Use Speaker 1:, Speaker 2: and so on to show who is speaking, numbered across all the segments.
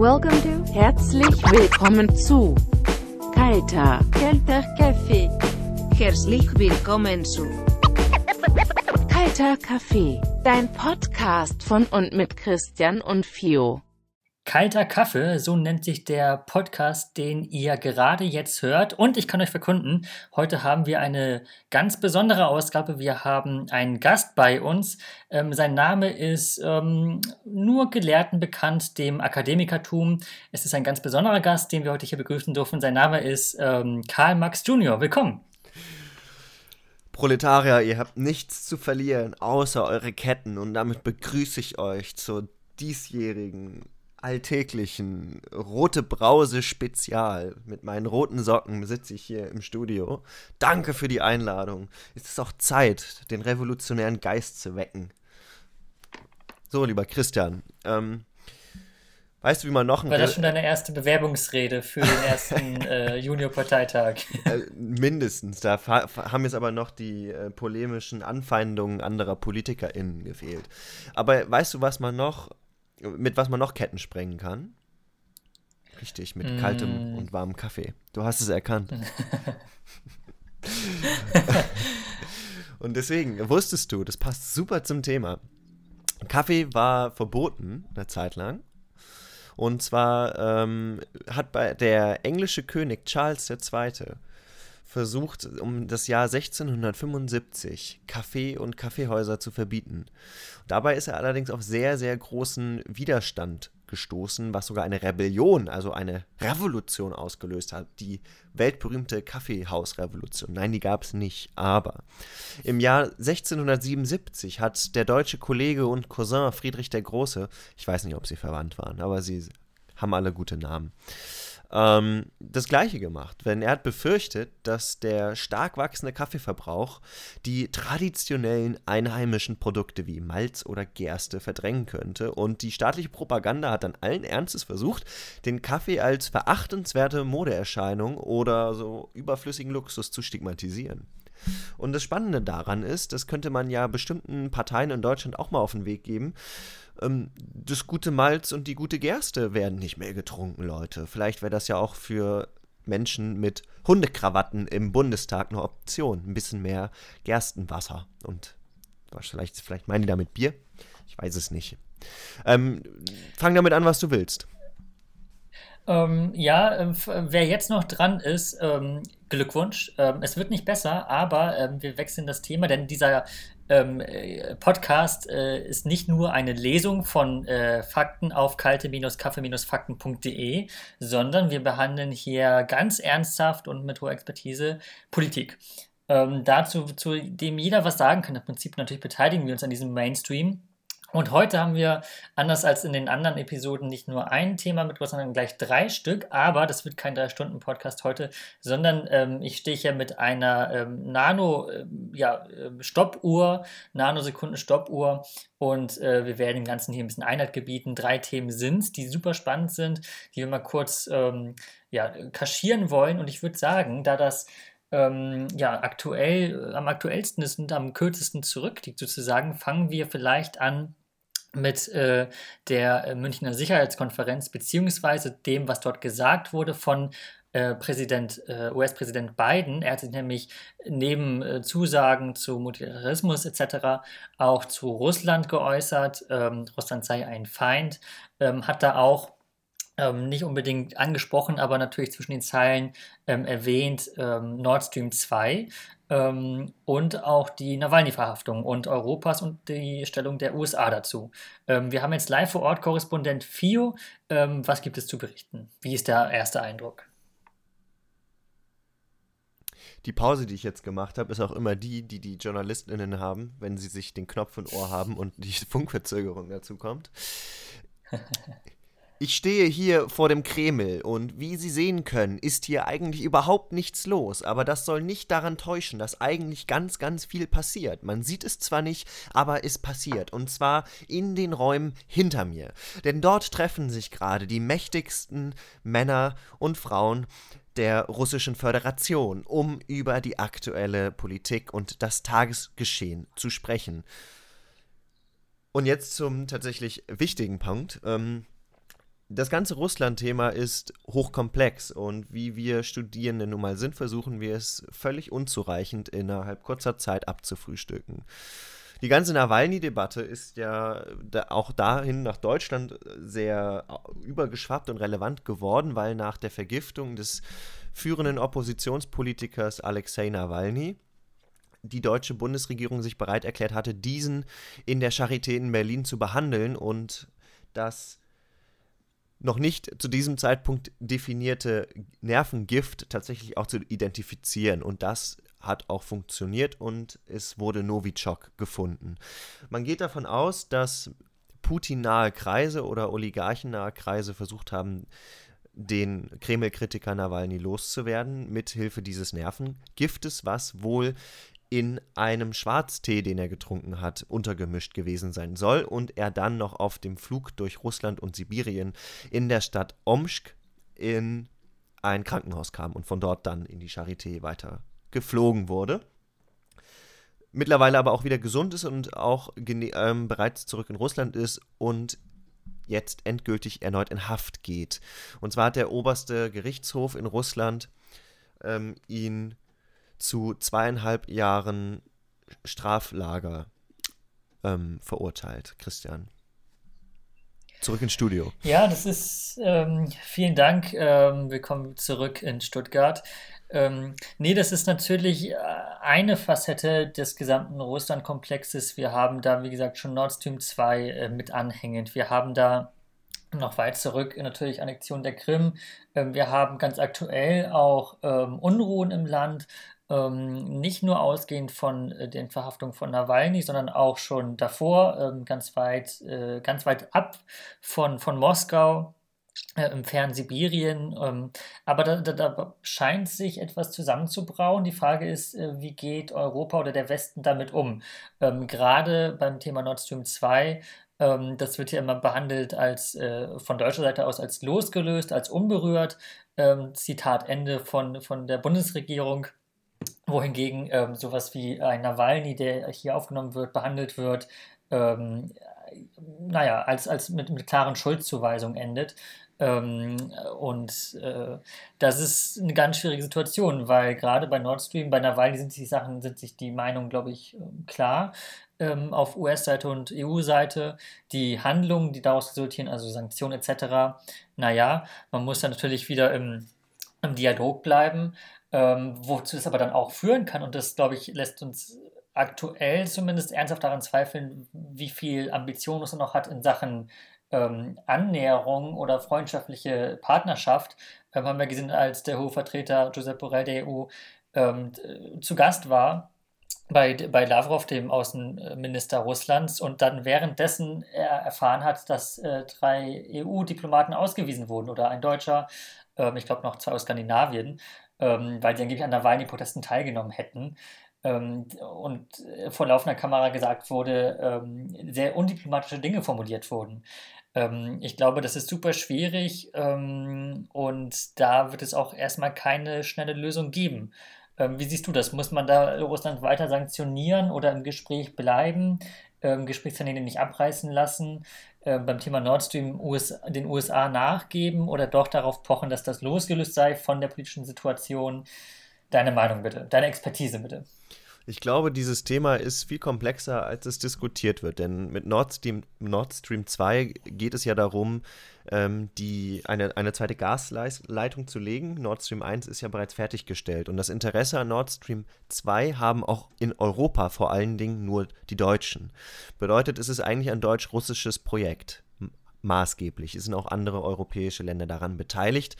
Speaker 1: Welcome to, herzlich willkommen zu Kalter, Kalter Kaffee. Herzlich willkommen zu Kalter Kaffee, dein Podcast von und mit Christian und Fio.
Speaker 2: Kalter Kaffee, so nennt sich der Podcast, den ihr gerade jetzt hört. Und ich kann euch verkunden, heute haben wir eine ganz besondere Ausgabe. Wir haben einen Gast bei uns. Ähm, sein Name ist ähm, nur Gelehrten bekannt, dem Akademikertum. Es ist ein ganz besonderer Gast, den wir heute hier begrüßen dürfen. Sein Name ist ähm, Karl Max Junior. Willkommen.
Speaker 3: Proletarier, ihr habt nichts zu verlieren, außer eure Ketten. Und damit begrüße ich euch zur diesjährigen alltäglichen rote Brause Spezial. Mit meinen roten Socken sitze ich hier im Studio. Danke für die Einladung. Es ist auch Zeit, den revolutionären Geist zu wecken. So, lieber Christian, ähm, weißt du, wie man noch
Speaker 2: War das schon deine erste Bewerbungsrede für den ersten äh, Junior-Parteitag?
Speaker 3: äh, mindestens. Da haben jetzt aber noch die äh, polemischen Anfeindungen anderer PolitikerInnen gefehlt. Aber weißt du, was man noch mit was man noch Ketten sprengen kann? Richtig, mit mm. kaltem und warmem Kaffee. Du hast es erkannt. und deswegen wusstest du, das passt super zum Thema. Kaffee war verboten eine Zeit lang. Und zwar ähm, hat bei der englische König Charles II versucht, um das Jahr 1675 Kaffee und Kaffeehäuser zu verbieten. Dabei ist er allerdings auf sehr, sehr großen Widerstand gestoßen, was sogar eine Rebellion, also eine Revolution ausgelöst hat. Die weltberühmte Kaffeehausrevolution. Nein, die gab es nicht. Aber im Jahr 1677 hat der deutsche Kollege und Cousin Friedrich der Große, ich weiß nicht, ob sie verwandt waren, aber sie haben alle gute Namen, ähm, das gleiche gemacht. Denn er hat befürchtet, dass der stark wachsende Kaffeeverbrauch die traditionellen einheimischen Produkte wie Malz oder Gerste verdrängen könnte. Und die staatliche Propaganda hat dann allen Ernstes versucht, den Kaffee als verachtenswerte Modeerscheinung oder so überflüssigen Luxus zu stigmatisieren. Und das Spannende daran ist, das könnte man ja bestimmten Parteien in Deutschland auch mal auf den Weg geben, ähm, das gute Malz und die gute Gerste werden nicht mehr getrunken, Leute. Vielleicht wäre das ja auch für Menschen mit Hundekrawatten im Bundestag eine Option. Ein bisschen mehr Gerstenwasser. Und vielleicht, vielleicht meinen die damit Bier? Ich weiß es nicht. Ähm, fang damit an, was du willst.
Speaker 2: Ähm, ja, äh, wer jetzt noch dran ist, ähm, Glückwunsch. Ähm, es wird nicht besser, aber ähm, wir wechseln das Thema, denn dieser ähm, äh, Podcast äh, ist nicht nur eine Lesung von äh, Fakten auf kalte-kaffee-fakten.de, sondern wir behandeln hier ganz ernsthaft und mit hoher Expertise Politik. Ähm, dazu, zu dem jeder was sagen kann, im Prinzip natürlich beteiligen wir uns an diesem Mainstream. Und heute haben wir, anders als in den anderen Episoden, nicht nur ein Thema mitgebracht, sondern gleich drei Stück. Aber das wird kein Drei-Stunden-Podcast heute, sondern ähm, ich stehe hier mit einer ähm, Nano-Stoppuhr, ähm, ja, äh, Nanosekunden-Stoppuhr. Und äh, wir werden dem Ganzen hier ein bisschen Einheit gebieten. Drei Themen sind die super spannend sind, die wir mal kurz ähm, ja, kaschieren wollen. Und ich würde sagen, da das ähm, ja, aktuell, am aktuellsten ist und am kürzesten zurückliegt, sozusagen, fangen wir vielleicht an mit äh, der äh, Münchner Sicherheitskonferenz beziehungsweise dem, was dort gesagt wurde von äh, Präsident, äh, US-Präsident Biden. Er hat sich nämlich neben äh, Zusagen zu Multilateralismus etc. auch zu Russland geäußert. Ähm, Russland sei ein Feind, ähm, hat da auch ähm, nicht unbedingt angesprochen, aber natürlich zwischen den Zeilen ähm, erwähnt ähm, Nord Stream 2 ähm, und auch die Nawalny-Verhaftung und Europas und die Stellung der USA dazu. Ähm, wir haben jetzt live vor Ort Korrespondent Fio. Ähm, was gibt es zu berichten? Wie ist der erste Eindruck?
Speaker 3: Die Pause, die ich jetzt gemacht habe, ist auch immer die, die die JournalistInnen haben, wenn sie sich den Knopf im Ohr haben und die Funkverzögerung dazu kommt. Ich stehe hier vor dem Kreml und wie Sie sehen können, ist hier eigentlich überhaupt nichts los, aber das soll nicht daran täuschen, dass eigentlich ganz, ganz viel passiert. Man sieht es zwar nicht, aber es passiert und zwar in den Räumen hinter mir. Denn dort treffen sich gerade die mächtigsten Männer und Frauen der russischen Föderation, um über die aktuelle Politik und das Tagesgeschehen zu sprechen. Und jetzt zum tatsächlich wichtigen Punkt. Ähm, das ganze Russland-Thema ist hochkomplex und wie wir Studierende nun mal sind, versuchen wir es völlig unzureichend innerhalb kurzer Zeit abzufrühstücken. Die ganze Nawalny-Debatte ist ja auch dahin nach Deutschland sehr übergeschwappt und relevant geworden, weil nach der Vergiftung des führenden Oppositionspolitikers Alexei Nawalny die deutsche Bundesregierung sich bereit erklärt hatte, diesen in der Charité in Berlin zu behandeln und das noch nicht zu diesem Zeitpunkt definierte Nervengift tatsächlich auch zu identifizieren. Und das hat auch funktioniert und es wurde Novichok gefunden. Man geht davon aus, dass Putin-nahe Kreise oder oligarchennahe Kreise versucht haben, den Kreml-Kritiker Nawalny loszuwerden, mithilfe dieses Nervengiftes, was wohl in einem Schwarztee, den er getrunken hat, untergemischt gewesen sein soll und er dann noch auf dem Flug durch Russland und Sibirien in der Stadt Omsk in ein Krankenhaus kam und von dort dann in die Charité weiter geflogen wurde. Mittlerweile aber auch wieder gesund ist und auch ähm, bereits zurück in Russland ist und jetzt endgültig erneut in Haft geht. Und zwar hat der oberste Gerichtshof in Russland ähm, ihn zu zweieinhalb Jahren Straflager ähm, verurteilt, Christian. Zurück ins Studio.
Speaker 2: Ja, das ist, ähm, vielen Dank. Ähm, willkommen zurück in Stuttgart. Ähm, nee, das ist natürlich äh, eine Facette des gesamten Russland-Komplexes. Wir haben da, wie gesagt, schon Nord Stream 2 äh, mit anhängend. Wir haben da noch weit zurück natürlich Annexion der Krim. Ähm, wir haben ganz aktuell auch ähm, Unruhen im Land ähm, nicht nur ausgehend von äh, den Verhaftungen von Nawalny, sondern auch schon davor, ähm, ganz weit, äh, ganz weit ab von, von Moskau. Äh, im fernen Sibirien. Ähm, aber da, da, da, scheint sich etwas zusammenzubrauen. Die Frage ist, äh, wie geht Europa oder der Westen damit um? Ähm, gerade beim Thema Nord Stream 2 ähm, das wird ja immer behandelt als äh, von deutscher Seite aus als losgelöst, als unberührt. Zitat Ende von, von der Bundesregierung wohingegen ähm, sowas wie ein Nawalny, der hier aufgenommen wird, behandelt wird, ähm, naja, als, als mit, mit klaren Schuldzuweisungen endet. Ähm, und äh, das ist eine ganz schwierige Situation, weil gerade bei Nord Stream, bei Nawalny sind sich die Sachen, sind sich die Meinungen, glaube ich, ähm, klar ähm, auf US-Seite und EU-Seite. Die Handlungen, die daraus resultieren, also Sanktionen etc., naja, man muss dann natürlich wieder im, im Dialog bleiben ähm, wozu es aber dann auch führen kann. Und das, glaube ich, lässt uns aktuell zumindest ernsthaft daran zweifeln, wie viel Ambition es noch hat in Sachen ähm, Annäherung oder freundschaftliche Partnerschaft. Ähm, haben wir gesehen, als der hohe Vertreter Josep Borrell der EU ähm, zu Gast war bei, bei Lavrov, dem Außenminister Russlands, und dann währenddessen er erfahren hat, dass äh, drei EU-Diplomaten ausgewiesen wurden oder ein Deutscher, ähm, ich glaube noch zwei aus Skandinavien ähm, weil sie angeblich an Nawalny-Protesten teilgenommen hätten. Ähm, und vor laufender Kamera gesagt wurde, ähm, sehr undiplomatische Dinge formuliert wurden. Ähm, ich glaube, das ist super schwierig ähm, und da wird es auch erstmal keine schnelle Lösung geben. Wie siehst du das? Muss man da Russland weiter sanktionieren oder im Gespräch bleiben, ähm, Gesprächstermine nicht abreißen lassen? Äh, beim Thema Nord Stream US, den USA nachgeben oder doch darauf pochen, dass das losgelöst sei von der politischen Situation? Deine Meinung bitte, deine Expertise bitte.
Speaker 3: Ich glaube, dieses Thema ist viel komplexer, als es diskutiert wird. Denn mit Nord Stream, Nord Stream 2 geht es ja darum, ähm, die, eine, eine zweite Gasleitung zu legen. Nord Stream 1 ist ja bereits fertiggestellt. Und das Interesse an Nord Stream 2 haben auch in Europa vor allen Dingen nur die Deutschen. Bedeutet, es ist eigentlich ein deutsch-russisches Projekt. Maßgeblich. Es sind auch andere europäische Länder daran beteiligt,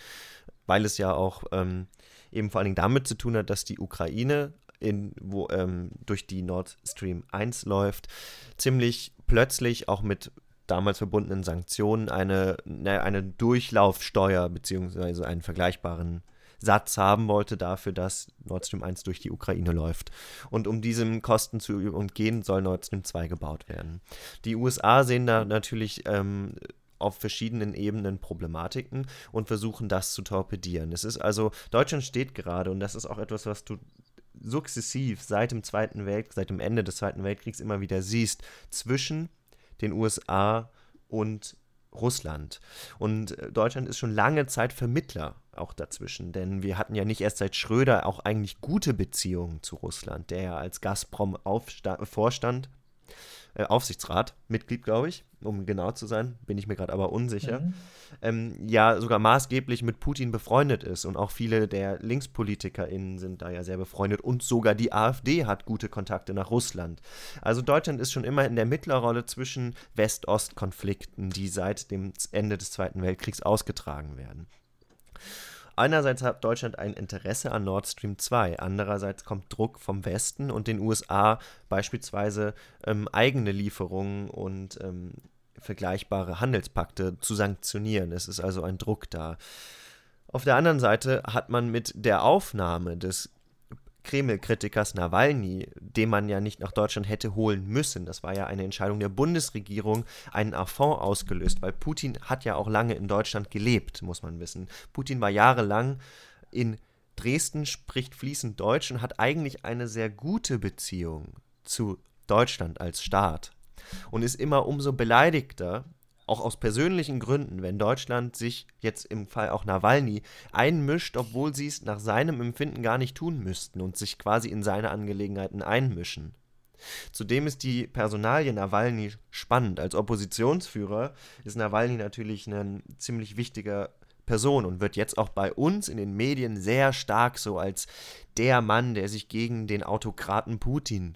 Speaker 3: weil es ja auch ähm, eben vor allen Dingen damit zu tun hat, dass die Ukraine in, wo, ähm, durch die Nord Stream 1 läuft, ziemlich plötzlich auch mit damals verbundenen Sanktionen eine, ne, eine Durchlaufsteuer bzw. einen vergleichbaren Satz haben wollte dafür, dass Nord Stream 1 durch die Ukraine läuft. Und um diesen Kosten zu umgehen, soll Nord Stream 2 gebaut werden. Die USA sehen da natürlich ähm, auf verschiedenen Ebenen Problematiken und versuchen das zu torpedieren. Es ist also, Deutschland steht gerade, und das ist auch etwas, was du sukzessiv seit dem Zweiten Weltkrieg, seit dem Ende des Zweiten Weltkriegs immer wieder siehst, zwischen den USA und Russland. Und äh, Deutschland ist schon lange Zeit Vermittler auch dazwischen, denn wir hatten ja nicht erst seit Schröder auch eigentlich gute Beziehungen zu Russland, der ja als Gazprom Vorstand äh, Aufsichtsrat, Mitglied, glaube ich, um genau zu sein, bin ich mir gerade aber unsicher, mhm. ähm, ja sogar maßgeblich mit Putin befreundet ist und auch viele der LinkspolitikerInnen sind da ja sehr befreundet und sogar die AfD hat gute Kontakte nach Russland. Also Deutschland ist schon immer in der Mittlerrolle zwischen West-Ost-Konflikten, die seit dem Ende des Zweiten Weltkriegs ausgetragen werden. Einerseits hat Deutschland ein Interesse an Nord Stream 2, andererseits kommt Druck vom Westen und den USA beispielsweise ähm, eigene Lieferungen und ähm, vergleichbare Handelspakte zu sanktionieren. Es ist also ein Druck da. Auf der anderen Seite hat man mit der Aufnahme des Kreml-Kritikers Nawalny, den man ja nicht nach Deutschland hätte holen müssen. Das war ja eine Entscheidung der Bundesregierung, einen Affront ausgelöst, weil Putin hat ja auch lange in Deutschland gelebt, muss man wissen. Putin war jahrelang in Dresden, spricht fließend Deutsch und hat eigentlich eine sehr gute Beziehung zu Deutschland als Staat und ist immer umso beleidigter, auch aus persönlichen Gründen, wenn Deutschland sich jetzt im Fall auch Nawalny einmischt, obwohl sie es nach seinem Empfinden gar nicht tun müssten und sich quasi in seine Angelegenheiten einmischen. Zudem ist die Personalie Nawalny spannend. Als Oppositionsführer ist Nawalny natürlich eine ziemlich wichtige Person und wird jetzt auch bei uns in den Medien sehr stark so als der Mann, der sich gegen den Autokraten Putin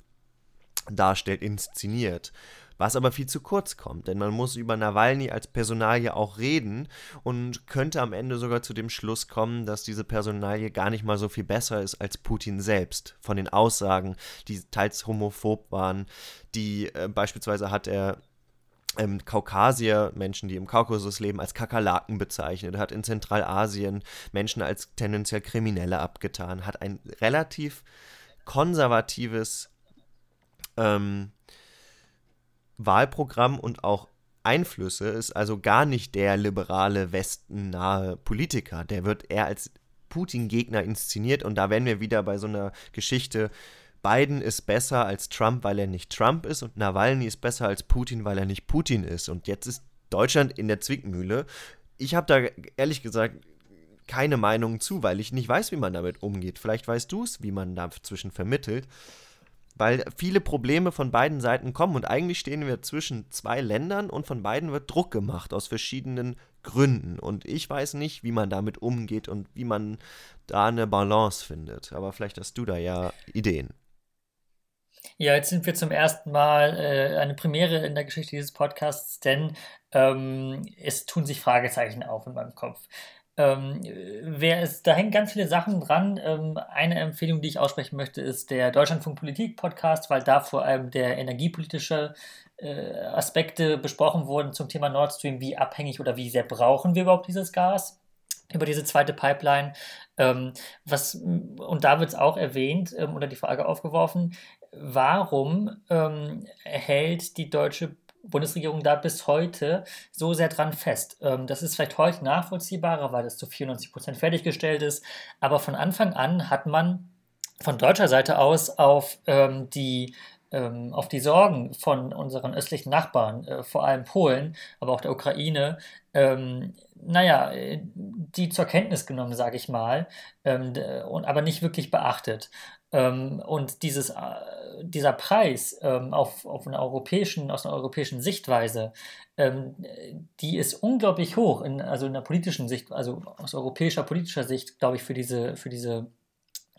Speaker 3: darstellt, inszeniert was aber viel zu kurz kommt, denn man muss über Nawalny als Personalie auch reden und könnte am Ende sogar zu dem Schluss kommen, dass diese Personalie gar nicht mal so viel besser ist als Putin selbst. Von den Aussagen, die teils homophob waren, die äh, beispielsweise hat er ähm, Kaukasier, Menschen, die im Kaukasus leben, als Kakerlaken bezeichnet, hat in Zentralasien Menschen als tendenziell Kriminelle abgetan, hat ein relativ konservatives ähm, Wahlprogramm und auch Einflüsse, ist also gar nicht der liberale, westennahe Politiker. Der wird eher als Putin-Gegner inszeniert und da wären wir wieder bei so einer Geschichte, Biden ist besser als Trump, weil er nicht Trump ist und Nawalny ist besser als Putin, weil er nicht Putin ist. Und jetzt ist Deutschland in der Zwickmühle. Ich habe da ehrlich gesagt keine Meinung zu, weil ich nicht weiß, wie man damit umgeht. Vielleicht weißt du es, wie man dazwischen vermittelt weil viele Probleme von beiden Seiten kommen und eigentlich stehen wir zwischen zwei Ländern und von beiden wird Druck gemacht aus verschiedenen Gründen und ich weiß nicht, wie man damit umgeht und wie man da eine Balance findet, aber vielleicht hast du da ja Ideen.
Speaker 2: Ja, jetzt sind wir zum ersten Mal äh, eine Premiere in der Geschichte dieses Podcasts, denn ähm, es tun sich Fragezeichen auf in meinem Kopf. Ähm, wer ist, da hängen ganz viele Sachen dran. Ähm, eine Empfehlung, die ich aussprechen möchte, ist der Deutschlandfunk Politik Podcast, weil da vor allem der energiepolitische äh, Aspekte besprochen wurden zum Thema Nord Stream. Wie abhängig oder wie sehr brauchen wir überhaupt dieses Gas? über diese zweite Pipeline. Ähm, was, und da wird es auch erwähnt ähm, oder die Frage aufgeworfen, warum ähm, hält die deutsche Bundesregierung da bis heute so sehr dran fest. Ähm, das ist vielleicht heute nachvollziehbarer, weil das zu 94 Prozent fertiggestellt ist. Aber von Anfang an hat man von deutscher Seite aus auf ähm, die ähm, auf die Sorgen von unseren östlichen Nachbarn, äh, vor allem Polen, aber auch der Ukraine, ähm, naja, die zur Kenntnis genommen, sage ich mal, ähm, aber nicht wirklich beachtet. Ähm, und dieses, äh, dieser Preis ähm, auf, auf einer europäischen, aus einer europäischen Sichtweise, ähm, die ist unglaublich hoch, in, also in der politischen Sicht, also aus europäischer politischer Sicht, glaube ich, für diese, für diese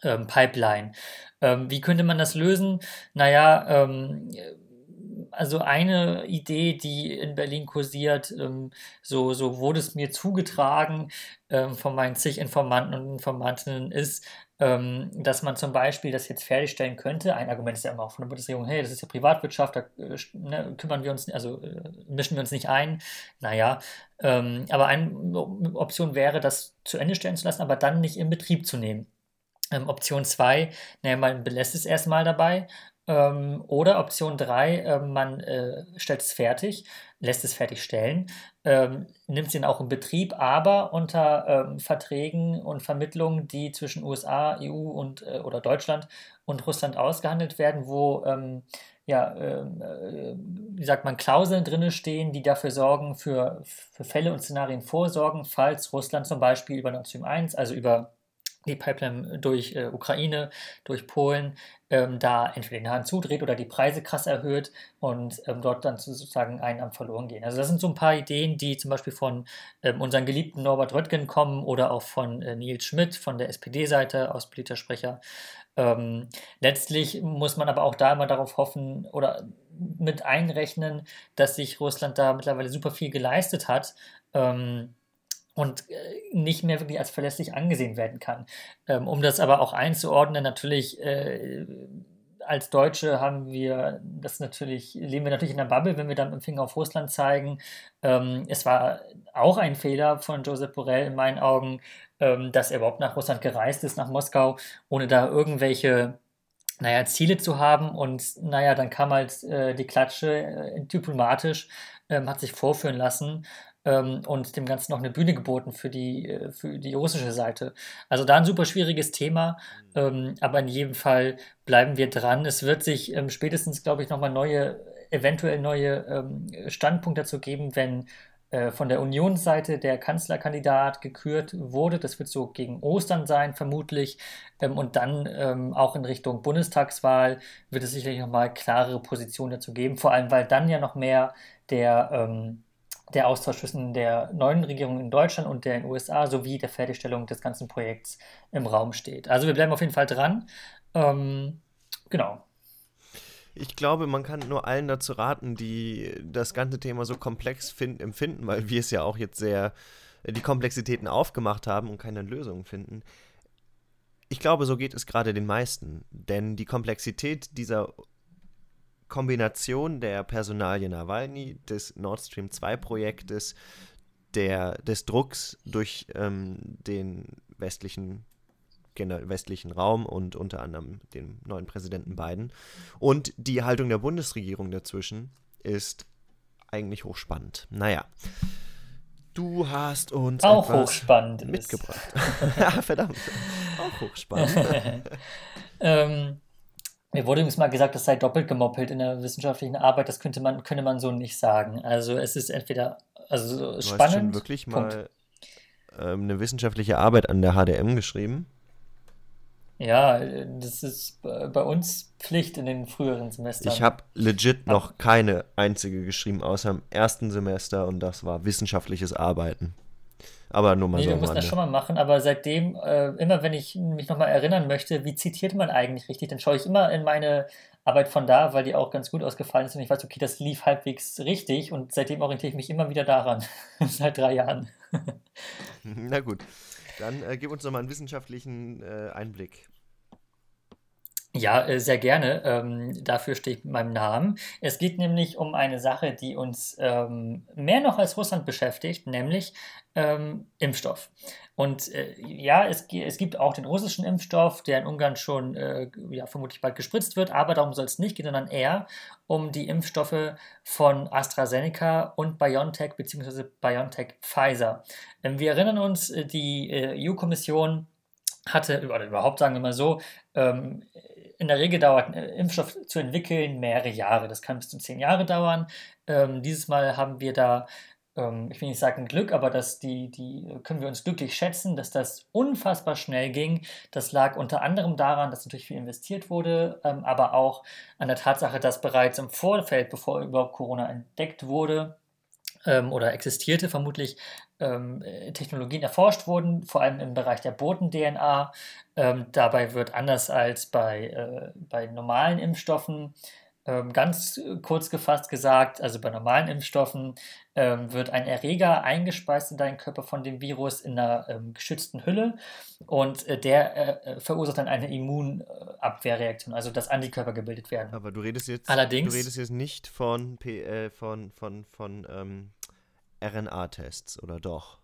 Speaker 2: ähm, Pipeline. Ähm, wie könnte man das lösen? Naja, ähm, also eine Idee, die in Berlin kursiert, ähm, so, so wurde es mir zugetragen von meinen zig Informanten und Informantinnen, ist, ähm, dass man zum Beispiel das jetzt fertigstellen könnte. Ein Argument ist ja immer auch von der Bundesregierung, hey, das ist ja Privatwirtschaft, da äh, ne, kümmern wir uns, also äh, mischen wir uns nicht ein. Naja, ähm, aber eine Option wäre, das zu Ende stellen zu lassen, aber dann nicht in Betrieb zu nehmen. Ähm, Option 2, naja, man belässt es erstmal dabei. Ähm, oder Option 3, äh, man äh, stellt es fertig, lässt es fertigstellen, ähm, nimmt es auch in Betrieb, aber unter ähm, Verträgen und Vermittlungen, die zwischen USA, EU und, äh, oder Deutschland und Russland ausgehandelt werden, wo ähm, ja, ähm, äh, wie sagt man, Klauseln drin stehen, die dafür sorgen, für, für Fälle und Szenarien vorsorgen, falls Russland zum Beispiel über Nord Stream 1, also über die Pipeline durch äh, Ukraine, durch Polen, ähm, da entweder den Hahn zudreht oder die Preise krass erhöht und ähm, dort dann sozusagen Einnahmen verloren gehen. Also das sind so ein paar Ideen, die zum Beispiel von ähm, unserem geliebten Norbert Röttgen kommen oder auch von äh, Nils Schmidt von der SPD-Seite aus Sprecher. Ähm, letztlich muss man aber auch da immer darauf hoffen oder mit einrechnen, dass sich Russland da mittlerweile super viel geleistet hat. Ähm, und äh, nicht mehr wirklich als verlässlich angesehen werden kann. Ähm, um das aber auch einzuordnen, natürlich äh, als Deutsche haben wir das natürlich, leben wir natürlich in der Bubble, wenn wir dann mit dem Finger auf Russland zeigen. Ähm, es war auch ein Fehler von Josep Borrell in meinen Augen, ähm, dass er überhaupt nach Russland gereist ist, nach Moskau, ohne da irgendwelche naja, Ziele zu haben. Und naja, dann kam halt äh, die Klatsche äh, diplomatisch, ähm, hat sich vorführen lassen ähm, und dem Ganzen noch eine Bühne geboten für die, äh, für die russische Seite. Also da ein super schwieriges Thema, mhm. ähm, aber in jedem Fall bleiben wir dran. Es wird sich ähm, spätestens, glaube ich, nochmal neue, eventuell neue ähm, Standpunkte dazu geben, wenn äh, von der Unionsseite der Kanzlerkandidat gekürt wurde. Das wird so gegen Ostern sein, vermutlich. Ähm, und dann ähm, auch in Richtung Bundestagswahl wird es sicherlich nochmal klarere Positionen dazu geben. Vor allem, weil dann ja noch mehr der der Austausch zwischen der neuen Regierung in Deutschland und der in den USA sowie der Fertigstellung des ganzen Projekts im Raum steht. Also wir bleiben auf jeden Fall dran. Ähm, genau.
Speaker 3: Ich glaube, man kann nur allen dazu raten, die das ganze Thema so komplex find, empfinden, weil wir es ja auch jetzt sehr die Komplexitäten aufgemacht haben und keine Lösungen finden. Ich glaube, so geht es gerade den meisten, denn die Komplexität dieser Kombination der Personalie Nawalny, des Nord Stream 2 Projektes, der, des Drucks durch ähm, den westlichen, westlichen Raum und unter anderem den neuen Präsidenten Biden und die Haltung der Bundesregierung dazwischen ist eigentlich hochspannend. Naja. Du hast uns
Speaker 2: auch hochspannend
Speaker 3: mitgebracht. verdammt. Auch hochspannend.
Speaker 2: ähm, mir wurde übrigens mal gesagt, das sei doppelt gemoppelt in der wissenschaftlichen Arbeit. Das könnte man, könnte man so nicht sagen. Also es ist entweder also
Speaker 3: du
Speaker 2: spannend. Hast schon
Speaker 3: wirklich Punkt. mal ähm, eine wissenschaftliche Arbeit an der HDM geschrieben?
Speaker 2: Ja, das ist bei uns Pflicht in den früheren Semestern.
Speaker 3: Ich habe legit noch keine einzige geschrieben, außer im ersten Semester und das war wissenschaftliches Arbeiten. Aber nur mal
Speaker 2: nee,
Speaker 3: so.
Speaker 2: wir mussten das schon mal machen, aber seitdem, äh, immer wenn ich mich nochmal erinnern möchte, wie zitiert man eigentlich richtig, dann schaue ich immer in meine Arbeit von da, weil die auch ganz gut ausgefallen ist und ich weiß, okay, das lief halbwegs richtig und seitdem orientiere ich mich immer wieder daran. Seit drei Jahren.
Speaker 3: Na gut, dann äh, gib uns nochmal einen wissenschaftlichen äh, Einblick.
Speaker 2: Ja, äh, sehr gerne. Ähm, dafür stehe ich mit meinem Namen. Es geht nämlich um eine Sache, die uns ähm, mehr noch als Russland beschäftigt, nämlich ähm, Impfstoff. Und äh, ja, es, es, gibt auch den russischen Impfstoff, der in Ungarn schon äh, ja, vermutlich bald gespritzt wird, aber darum soll es nicht gehen, sondern eher um die Impfstoffe von AstraZeneca und BioNTech bzw. BioNTech Pfizer. Ähm, wir erinnern uns, äh, die äh, EU-Kommission hatte, oder überhaupt sagen wir mal so, ähm, in der Regel dauert ein äh, Impfstoff zu entwickeln mehrere Jahre. Das kann bis zu zehn Jahre dauern. Ähm, dieses Mal haben wir da, ähm, ich will nicht sagen Glück, aber dass die, die können wir uns glücklich schätzen, dass das unfassbar schnell ging. Das lag unter anderem daran, dass natürlich viel investiert wurde, ähm, aber auch an der Tatsache, dass bereits im Vorfeld, bevor überhaupt Corona entdeckt wurde, ähm, oder existierte, vermutlich ähm, Technologien erforscht wurden, vor allem im Bereich der Boten-DNA. Ähm, dabei wird anders als bei, äh, bei normalen Impfstoffen ganz kurz gefasst gesagt, also bei normalen Impfstoffen ähm, wird ein Erreger eingespeist in deinen Körper von dem Virus in einer ähm, geschützten Hülle und äh, der äh, äh verursacht dann eine Immunabwehrreaktion, also dass Antikörper gebildet werden.
Speaker 3: Aber du redest jetzt,
Speaker 2: Allerdings,
Speaker 3: du redest jetzt nicht von, äh, von, von, von ähm, RNA-Tests, oder doch?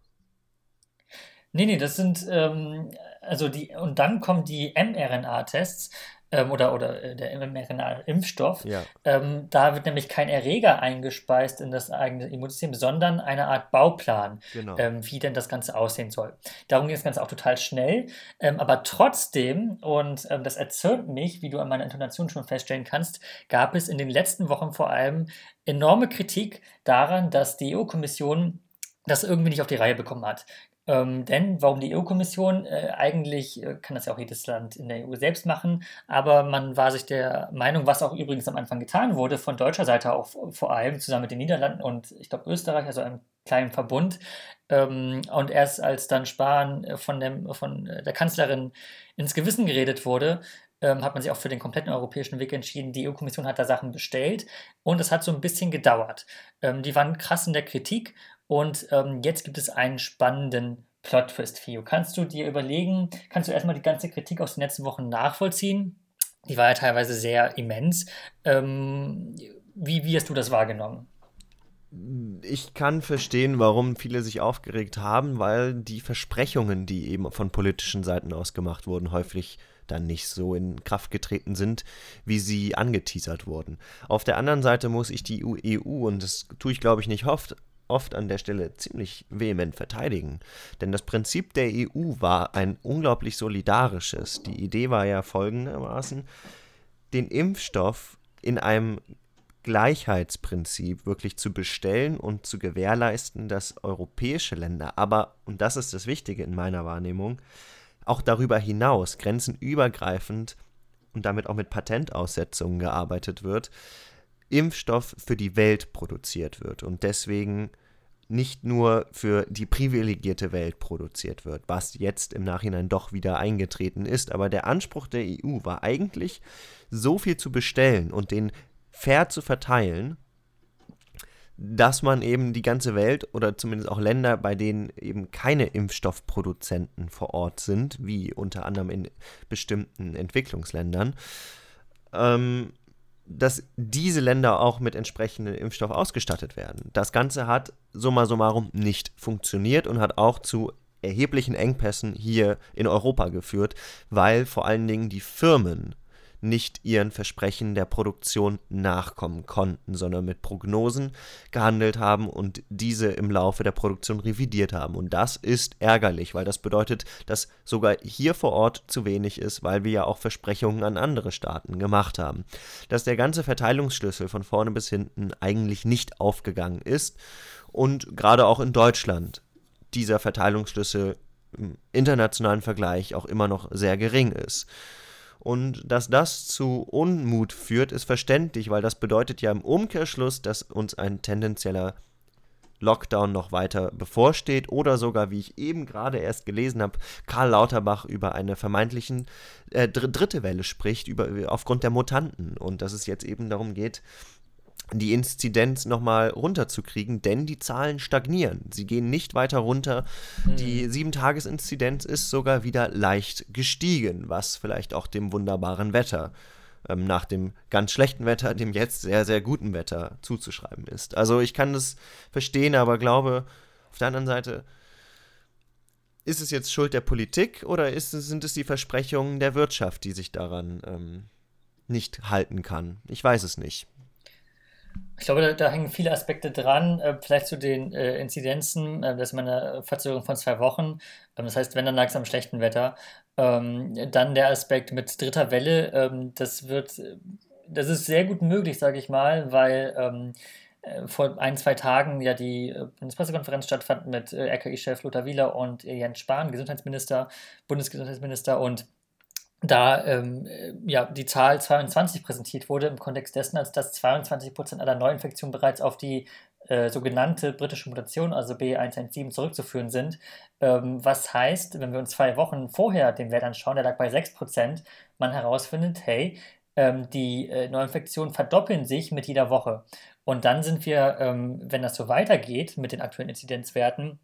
Speaker 2: Nee, nee, das sind, ähm, also die, und dann kommen die mRNA-Tests. Ähm, oder, oder äh, der mRNA-Impfstoff.
Speaker 3: Ja.
Speaker 2: Ähm, da wird nämlich kein Erreger eingespeist in das eigene Immunsystem, sondern eine Art Bauplan,
Speaker 3: Genau.
Speaker 2: ähm, wie denn das Ganze aussehen soll. Darum ging das Ganze auch total schnell, ähm, aber trotzdem, und ähm, das erzürnt mich, wie du an meiner Intonation schon feststellen kannst, gab es in den letzten Wochen vor allem enorme Kritik daran, dass die EU-Kommission das irgendwie nicht auf die Reihe bekommen hat. Ähm, denn warum die EU-Kommission? Äh, eigentlich äh, kann das ja auch jedes Land in der EU selbst machen, aber man war sich der Meinung, was auch übrigens am Anfang getan wurde, von deutscher Seite auch vor allem zusammen mit den Niederlanden und ich glaube Österreich, also einem kleinen Verbund. Ähm, und erst als dann Spahn äh, von, dem, von äh, der Kanzlerin ins Gewissen geredet wurde, ähm, hat man sich auch für den kompletten europäischen Weg entschieden. Die EU-Kommission hat da Sachen bestellt und es hat so ein bisschen gedauert. Ähm, die waren krass in der Kritik und ähm, jetzt gibt es einen spannenden Plot-Twist, Fio. Kannst du dir überlegen, kannst du erstmal die ganze Kritik aus den letzten Wochen nachvollziehen? Die war ja teilweise sehr immens. Ähm, wie, wie hast du das wahrgenommen?
Speaker 3: Ich kann verstehen, warum viele sich aufgeregt haben, weil die Versprechungen, die eben von politischen Seiten aus gemacht wurden, häufig dann nicht so in Kraft getreten sind, wie sie angeteasert wurden. Auf der anderen Seite muss ich die EU, und das tue ich glaube ich nicht oft, oft an der Stelle ziemlich vehement verteidigen. Denn das Prinzip der EU war ein unglaublich solidarisches. Die Idee war ja folgendermaßen, den Impfstoff in einem Gleichheitsprinzip wirklich zu bestellen und zu gewährleisten, dass europäische Länder, aber, und das ist das Wichtige in meiner Wahrnehmung, auch darüber hinaus grenzenübergreifend und damit auch mit Patentaussetzungen gearbeitet wird, Impfstoff für die Welt produziert wird und deswegen nicht nur für die privilegierte Welt produziert wird, was jetzt im Nachhinein doch wieder eingetreten ist. Aber der Anspruch der EU war eigentlich, so viel zu bestellen und den fair zu verteilen, dass man eben die ganze Welt oder zumindest auch Länder, bei denen eben keine Impfstoffproduzenten vor Ort sind, wie unter anderem in bestimmten Entwicklungsländern, ähm, dass diese Länder auch mit entsprechendem Impfstoff ausgestattet werden. Das Ganze hat summa summarum nicht funktioniert und hat auch zu erheblichen Engpässen hier in Europa geführt, weil vor allen Dingen die Firmen nicht ihren Versprechen der Produktion nachkommen konnten, sondern mit Prognosen gehandelt haben und diese im Laufe der Produktion revidiert haben. Und das ist ärgerlich, weil das bedeutet, dass sogar hier vor Ort zu wenig ist, weil wir ja auch Versprechungen an andere Staaten gemacht haben. Dass der ganze Verteilungsschlüssel von vorne bis hinten eigentlich nicht aufgegangen ist und gerade auch in Deutschland dieser Verteilungsschlüssel im internationalen Vergleich auch immer noch sehr gering ist. Und dass das zu Unmut führt, ist verständlich, weil das bedeutet ja im Umkehrschluss, dass uns ein tendenzieller Lockdown noch weiter bevorsteht oder sogar, wie ich eben gerade erst gelesen habe, Karl Lauterbach über eine vermeintlichen äh, dritte Welle spricht, über, aufgrund der Mutanten. Und dass es jetzt eben darum geht, die Inzidenz nochmal runterzukriegen, denn die Zahlen stagnieren. Sie gehen nicht weiter runter. Mhm. Die 7-Tages-Inzidenz ist sogar wieder leicht gestiegen, was vielleicht auch dem wunderbaren Wetter ähm, nach dem ganz schlechten Wetter, dem jetzt sehr, sehr guten Wetter zuzuschreiben ist. Also ich kann das verstehen, aber glaube, auf der anderen Seite, ist es jetzt Schuld der Politik oder ist sind es die Versprechungen der Wirtschaft, die sich daran ähm, nicht halten kann? Ich weiß es nicht.
Speaker 2: Ich glaube, da, da, hängen viele Aspekte dran. Äh, vielleicht zu den äh, Inzidenzen. Äh, das ist eine Verzögerung von zwei Wochen. Ähm, das heißt, wenn, dann lag es am schlechten Wetter. Ähm, dann der Aspekt mit dritter Welle. Ähm, das wird, das ist sehr gut möglich, sage ich mal, weil äh, vor ein, zwei Tagen ja die äh, Bundespressekonferenz stattfand mit äh, RKI-Chef Lothar Wieler und Jens Spahn, Gesundheitsminister, Bundesgesundheitsminister und da ähm, ja, die Zahl 22 präsentiert wurde, im Kontext dessen, als dass 22 Prozent aller Neuinfektionen bereits auf die äh, sogenannte britische Mutation, also B117, zurückzuführen sind. Ähm, was heißt, wenn wir uns zwei Wochen vorher den Wert anschauen, der lag bei 6 Prozent, man herausfindet, hey, ähm, die äh, Neuinfektionen verdoppeln sich mit jeder Woche. Und dann sind wir, ähm, wenn das so weitergeht mit den aktuellen Inzidenzwerten,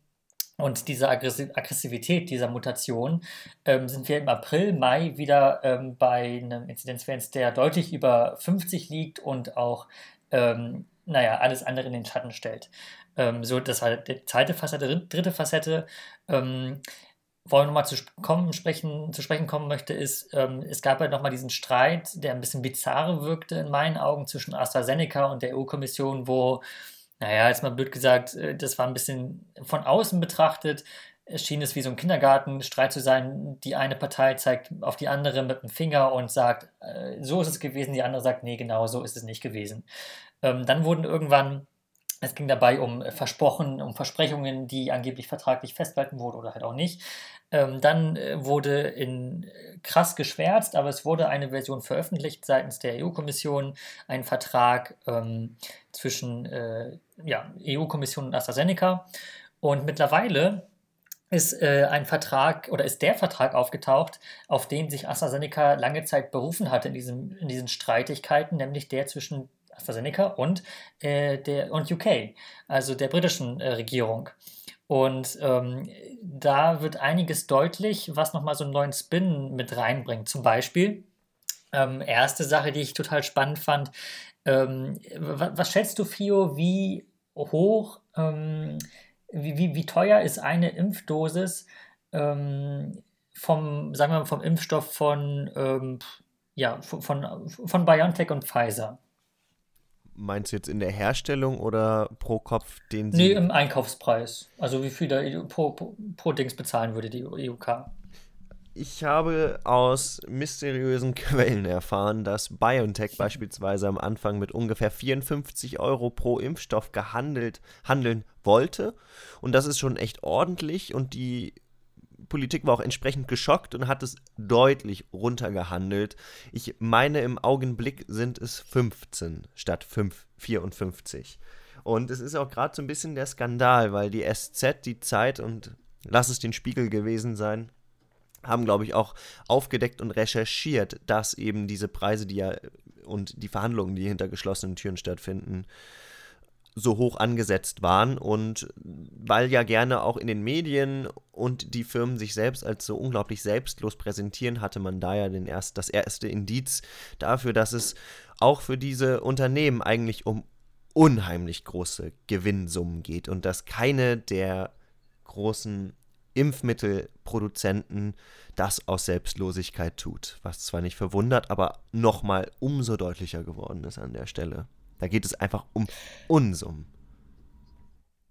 Speaker 2: und diese Aggressivität dieser Mutation ähm, sind wir im April, Mai wieder ähm, bei einem Inzidenzwert, der deutlich über 50 liegt und auch, ähm, naja, alles andere in den Schatten stellt. Ähm, so, das war die zweite Facette, dritte Facette. Ähm, ich nochmal zu, kommen, sprechen, zu sprechen kommen möchte, ist, ähm, es gab ja nochmal diesen Streit, der ein bisschen bizarr wirkte in meinen Augen zwischen AstraZeneca und der EU-Kommission, wo, naja, jetzt mal blöd gesagt, äh, das war ein bisschen von außen betrachtet, es schien es wie so ein Kindergartenstreit zu sein. Die eine Partei zeigt auf die andere mit dem Finger und sagt, äh, so ist es gewesen, die andere sagt, nee, genau, so ist es nicht gewesen. Ähm, dann wurden irgendwann es ging dabei um Versprochen, um Versprechungen, die angeblich vertraglich festgehalten wurden oder halt auch nicht. Ähm, dann äh, wurde in krass geschwärzt, aber es wurde eine Version veröffentlicht seitens der EU-Kommission, ein Vertrag ähm, zwischen äh, ja, EU-Kommission und AstraZeneca. Und mittlerweile ist äh, ein Vertrag oder ist der Vertrag aufgetaucht, auf den sich AstraZeneca lange Zeit berufen hatte in, diesem, in diesen Streitigkeiten, nämlich der zwischen AstraZeneca und, äh, der, und UK, also der britischen äh, Regierung. Und ähm, da wird einiges deutlich, was nochmal so einen neuen Spin mit reinbringt. Zum Beispiel, ähm, erste Sache, die ich total spannend fand, ähm, was, schätzt du, Fio, wie hoch, ähm, wie, wie, wie teuer ist eine Impfdosis ähm, vom, sagen wir mal, vom Impfstoff von, ähm, ja, von, von, von BioNTech und Pfizer?
Speaker 3: Meinst du jetzt in der Herstellung oder pro Kopf den
Speaker 2: Sie. Nee, im Einkaufspreis. Also wie viel da pro, pro, pro Dings bezahlen würde die EUK?
Speaker 3: Ich habe aus mysteriösen Quellen erfahren, dass BioNTech beispielsweise am Anfang mit ungefähr 54 Euro pro Impfstoff gehandelt handeln wollte. Und das ist schon echt ordentlich. Und die Politik war auch entsprechend geschockt und hat es deutlich runtergehandelt. Ich meine, im Augenblick sind es 15 statt 5, 54. Und es ist auch gerade so ein bisschen der Skandal, weil die SZ, die Zeit und lass es den Spiegel gewesen sein, haben, glaube ich, auch aufgedeckt und recherchiert, dass eben diese Preise, die ja und die Verhandlungen, die hinter geschlossenen Türen stattfinden, so hoch angesetzt waren. Und weil ja gerne auch in den Medien und die Firmen sich selbst als so unglaublich selbstlos präsentieren, hatte man da ja den erst, das erste Indiz dafür, dass es auch für diese Unternehmen eigentlich um unheimlich große Gewinnsummen geht und dass keine der großen Impfmittelproduzenten das aus Selbstlosigkeit tut, was zwar nicht verwundert, aber nochmal umso deutlicher geworden ist an der Stelle. Da geht es einfach um Unsummen.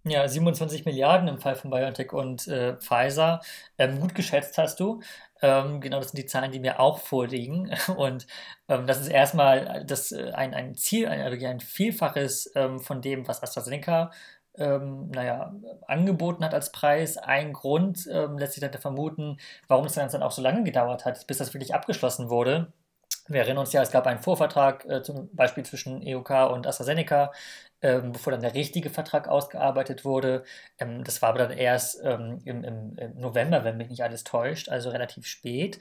Speaker 2: Ja, 27 Milliarden im Fall von BioNTech und äh, Pfizer. Ähm, gut geschätzt hast du. Ähm, genau, das sind die Zahlen, die mir auch vorliegen. Und ähm, das ist erstmal das, äh, ein, ein Ziel, ein, ein Vielfaches ähm, von dem, was AstraZeneca ähm, naja, angeboten hat als Preis. Ein Grund ähm, lässt sich dann vermuten, warum es dann auch so lange gedauert hat, bis das wirklich abgeschlossen wurde. Wir erinnern uns ja, es gab einen Vorvertrag, äh, zum Beispiel zwischen EUK und AstraZeneca, ähm, bevor dann der richtige Vertrag ausgearbeitet wurde. Ähm, das war aber dann erst ähm, im, im, im, November, wenn mich nicht alles täuscht, also relativ spät.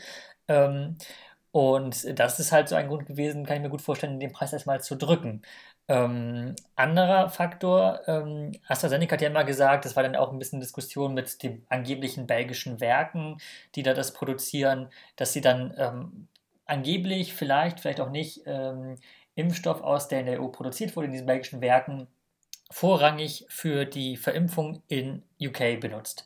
Speaker 2: Und das ist halt so ein Grund gewesen, kann ich mir gut vorstellen, den Preis erstmal zu drücken. Ähm, anderer Faktor, ähm, AstraZeneca hat ja immer gesagt, das war dann auch ein bisschen Diskussion mit den angeblichen belgischen Werken, die da das produzieren, dass sie dann ähm, angeblich, vielleicht, vielleicht auch nicht, ähm, Impfstoff aus der in der EU produziert wurde, in diesen belgischen Werken, vorrangig für die Verimpfung in UK benutzt.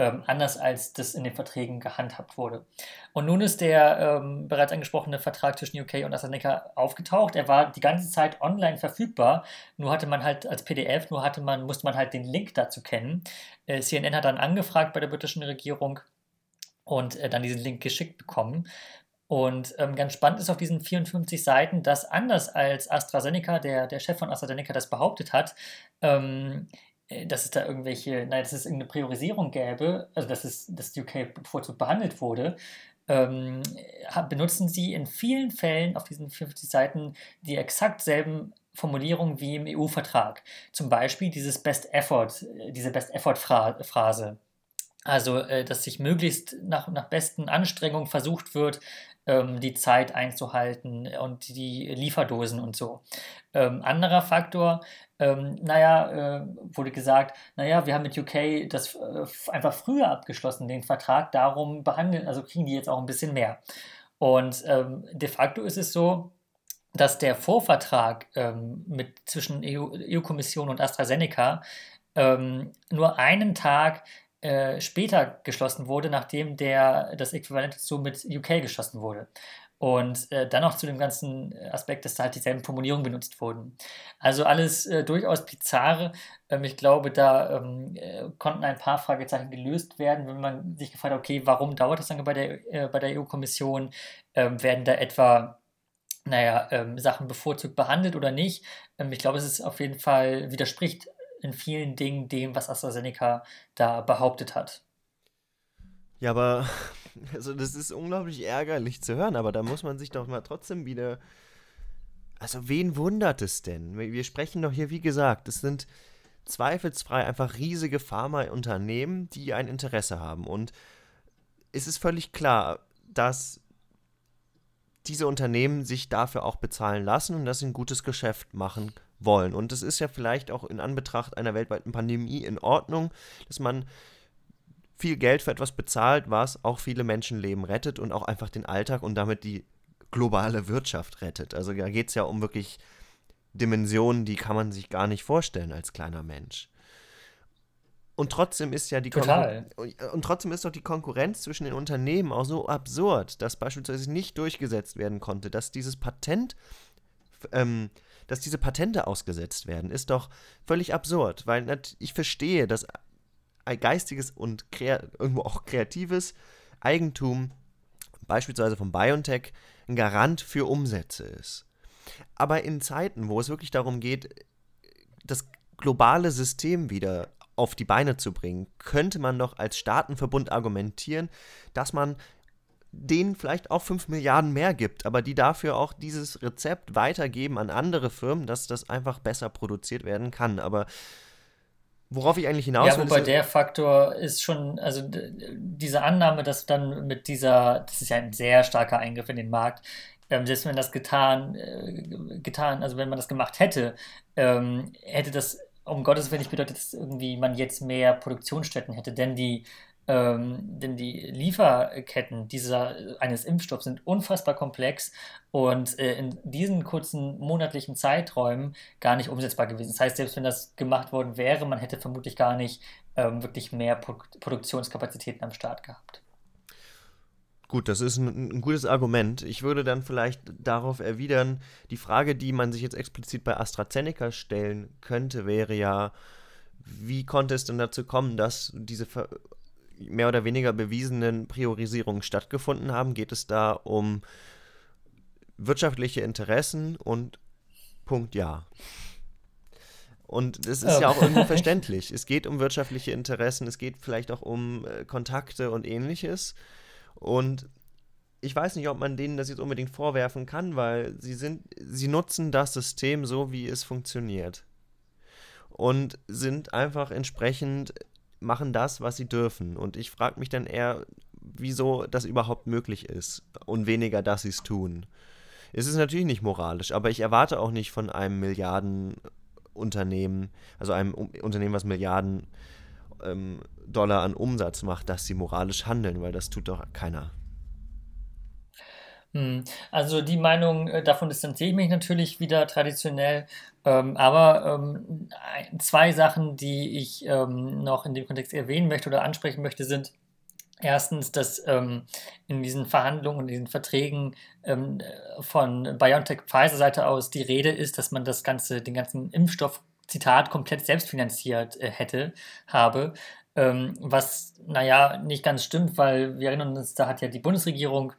Speaker 2: Ähm, anders als das in den Verträgen gehandhabt wurde. Und nun ist der ähm, bereits angesprochene Vertrag zwischen UK und AstraZeneca aufgetaucht. Er war die ganze Zeit online verfügbar, nur hatte man halt als PDF, nur hatte man, musste man halt den Link dazu kennen. Äh, CNN hat dann angefragt bei der britischen Regierung und äh, dann diesen Link geschickt bekommen. Und ähm, ganz spannend ist auf diesen 54 Seiten, dass anders als AstraZeneca, der, der Chef von AstraZeneca das behauptet hat, ähm, äh, dass es da irgendwelche, nein, dass es irgendeine Priorisierung gäbe, also dass es das UK bevorzugt behandelt wurde, ähm, benutzen sie in vielen Fällen auf diesen 50 Seiten die exakt selben Formulierungen wie im EU-Vertrag. Zum Beispiel dieses Best Effort, äh, diese Best Effort-Phrase. Also, äh, dass sich möglichst nach, nach besten Anstrengungen versucht wird, ähm, die Zeit einzuhalten und die Lieferdosen und so. Ähm, anderer Faktor, ähm, naja, äh, wurde gesagt, naja, wir haben mit UK das äh, einfach früher abgeschlossen, den Vertrag, darum behandeln, also kriegen die jetzt auch ein bisschen mehr. Und ähm, de facto ist es so, dass der Vorvertrag ähm, mit, zwischen EU-Kommission EU und AstraZeneca ähm, nur einen Tag äh, später geschlossen wurde, nachdem der, das Äquivalent dazu mit UK geschlossen wurde. Und äh, dann noch zu dem ganzen Aspekt, dass da halt dieselben Formulierungen benutzt wurden. Also alles äh, durchaus bizarre. Ähm, ich glaube, da ähm, äh, konnten ein paar Fragezeichen gelöst werden, wenn man sich gefragt hat, okay, warum dauert das lange bei der, äh, der EU-Kommission? Ähm, werden da etwa naja, ähm, Sachen bevorzugt behandelt oder nicht? Ähm, ich glaube, es ist auf jeden Fall, widerspricht in vielen Dingen dem, was AstraZeneca da behauptet hat.
Speaker 3: Ja, aber also das ist unglaublich ärgerlich zu hören, aber da muss man sich doch mal trotzdem wieder. Also, wen wundert es denn? Wir sprechen doch hier, wie gesagt, es sind zweifelsfrei einfach riesige Pharmaunternehmen, die ein Interesse haben. Und es ist völlig klar, dass diese Unternehmen sich dafür auch bezahlen lassen und dass sie ein gutes Geschäft machen wollen. Und es ist ja vielleicht auch in Anbetracht einer weltweiten Pandemie in Ordnung, dass man viel Geld für etwas bezahlt, was auch viele Menschenleben rettet und auch einfach den Alltag und damit die globale Wirtschaft rettet. Also da geht es ja um wirklich Dimensionen, die kann man sich gar nicht vorstellen als kleiner Mensch. Und trotzdem ist ja die
Speaker 2: Total.
Speaker 3: und trotzdem ist doch die Konkurrenz zwischen den Unternehmen auch so absurd, dass beispielsweise nicht durchgesetzt werden konnte, dass dieses Patent, ähm, dass diese Patente ausgesetzt werden, ist doch völlig absurd, weil ich verstehe, dass geistiges und irgendwo auch kreatives Eigentum, beispielsweise von BioNTech, ein Garant für Umsätze ist. Aber in Zeiten, wo es wirklich darum geht, das globale System wieder auf die Beine zu bringen, könnte man doch als Staatenverbund argumentieren, dass man denen vielleicht auch 5 Milliarden mehr gibt, aber die dafür auch dieses Rezept weitergeben an andere Firmen, dass das einfach besser produziert werden kann. Aber Worauf ich eigentlich hinaus
Speaker 2: will. Ja, wobei der Faktor ist schon, also diese Annahme, dass dann mit dieser, das ist ja ein sehr starker Eingriff in den Markt, ähm, selbst wenn das getan, äh, getan, also wenn man das gemacht hätte, ähm, hätte das um Gottes Willen nicht bedeutet, dass irgendwie man jetzt mehr Produktionsstätten hätte, denn die ähm, denn die Lieferketten dieser, eines Impfstoffs sind unfassbar komplex und äh, in diesen kurzen monatlichen Zeiträumen gar nicht umsetzbar gewesen. Das heißt, selbst wenn das gemacht worden wäre, man hätte vermutlich gar nicht ähm, wirklich mehr Pro Produktionskapazitäten am Start gehabt.
Speaker 3: Gut, das ist ein, ein, gutes Argument. Ich würde dann vielleicht darauf erwidern, die Frage, die man sich jetzt explizit bei AstraZeneca stellen könnte, wäre ja, wie konnte es denn dazu kommen, dass diese mehr oder weniger bewiesenen Priorisierungen stattgefunden haben, geht es da um wirtschaftliche Interessen und Punkt ja. Und das ist ja auch irgendwie verständlich. Es geht um wirtschaftliche Interessen, es geht vielleicht auch um äh, Kontakte und ähnliches. Und ich weiß nicht, ob man denen das jetzt unbedingt vorwerfen kann, weil sie sind, sie nutzen das System so, wie es funktioniert. Und sind einfach entsprechend machen das, was sie dürfen. Und ich frage mich dann eher, wieso das überhaupt möglich ist und weniger, dass sie es tun. Es ist natürlich nicht moralisch, aber ich erwarte auch nicht von einem Milliardenunternehmen, also einem Unternehmen, was Milliarden ähm, Dollar an Umsatz macht, dass sie moralisch handeln, weil das tut doch keiner.
Speaker 2: Hm, also die Meinung, äh, davon distanziere ich mich natürlich wieder traditionell. Ähm, aber ähm, zwei Sachen, die ich ähm, noch in dem Kontext erwähnen möchte oder ansprechen möchte, sind erstens, dass ähm, in diesen Verhandlungen, in diesen Verträgen ähm, von BioNTech-Pfizer-Seite aus die Rede ist, dass man das ganze, den ganzen Impfstoff, Zitat, komplett selbst finanziert äh, hätte, habe. Ähm, was, naja, nicht ganz stimmt, weil wir erinnern uns, da hat ja die Bundesregierung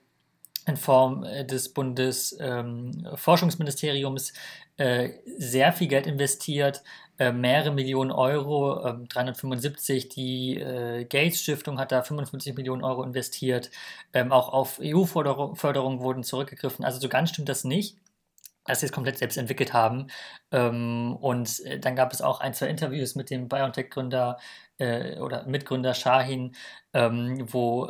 Speaker 2: in Form äh, des Bundesforschungsministeriums ähm, äh, sehr viel Geld investiert, äh, mehrere Millionen Euro, äh, 375. Die Gates Stiftung hat da 55 Millionen Euro investiert. Ähm, auch auf EU-Förderung wurden zurückgegriffen. Also so ganz stimmt das nicht dass sie es komplett selbst entwickelt haben. Ähm, und äh, dann gab es auch ein, zwei Interviews mit dem BioNTech-Gründer äh, oder Mitgründer Shahin, ähm, wo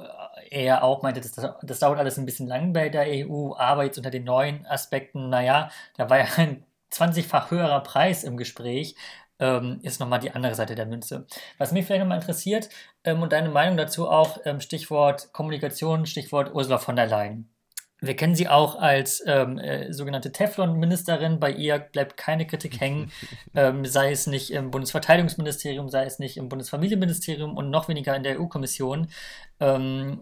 Speaker 2: er auch meinte, das, das dauert alles ein bisschen lang bei der EU, aber jetzt unter den neuen Aspekten, naja, da war ja ein 20-fach höherer Preis im Gespräch, ähm, ist nochmal die andere Seite der Münze. Was mich vielleicht nochmal interessiert ähm, und deine Meinung dazu auch, ähm, Stichwort Kommunikation, Stichwort Ursula von der Leyen. Wir kennen sie auch als ähm, äh, sogenannte Teflon-Ministerin. Bei ihr bleibt keine Kritik hängen, ähm, sei es nicht im Bundesverteidigungsministerium, sei es nicht im Bundesfamilienministerium und noch weniger in der EU-Kommission. Ähm,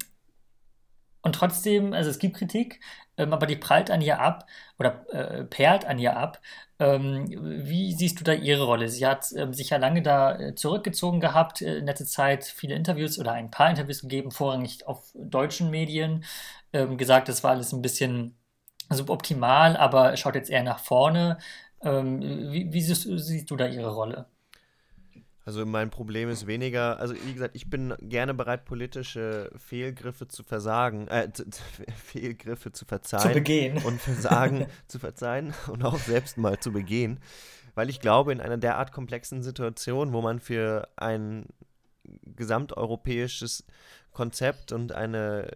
Speaker 2: und trotzdem, also es gibt Kritik, ähm, aber die prallt an ihr ab oder äh, perlt an ihr ab. Ähm, wie siehst du da ihre Rolle? Sie hat ähm, sich ja lange da äh, zurückgezogen gehabt, äh, in letzter Zeit viele Interviews oder ein paar Interviews gegeben, vorrangig auf deutschen Medien, ähm, gesagt, das war alles ein bisschen suboptimal, aber schaut jetzt eher nach vorne. Ähm, wie, wie siehst, siehst du da ihre Rolle?
Speaker 3: Also mein Problem ist weniger, also wie gesagt, ich bin gerne bereit, politische Fehlgriffe zu versagen, äh, zu, Fehlgriffe zu verzeihen. Zu
Speaker 2: begehen.
Speaker 3: Und Versagen zu verzeihen und auch selbst mal zu begehen. Weil ich glaube, in einer derart komplexen Situation, wo man für ein gesamteuropäisches Konzept und eine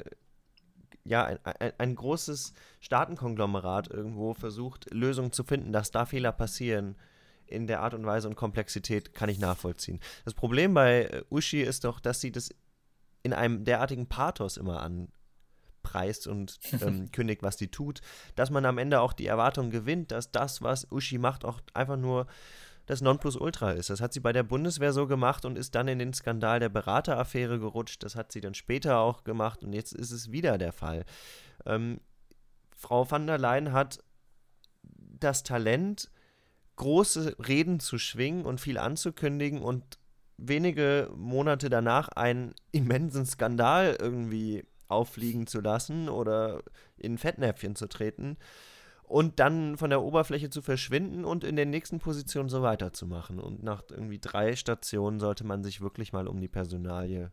Speaker 3: ja, ein, ein, ein, großes Staatenkonglomerat irgendwo versucht, Lösungen zu finden, dass da Fehler passieren, in der Art und Weise und Komplexität kann ich nachvollziehen. Das Problem bei äh, Uschi ist doch, dass sie das in einem derartigen Pathos immer anpreist und ähm, kündigt, was sie tut, dass man am Ende auch die Erwartung gewinnt, dass das, was Uschi macht, auch einfach nur das Nonplusultra ist. Das hat sie bei der Bundeswehr so gemacht und ist dann in den Skandal der Berateraffäre gerutscht. Das hat sie dann später auch gemacht und jetzt ist es wieder der Fall. Ähm, Frau van der Leyen hat das Talent, große Reden zu schwingen und viel anzukündigen und wenige Monate danach einen immensen Skandal irgendwie auffliegen zu lassen oder in Fettnäpfchen zu treten und dann von der Oberfläche zu verschwinden und in der nächsten Position so weiterzumachen. Und nach irgendwie drei Stationen sollte man sich wirklich mal um die Personalie,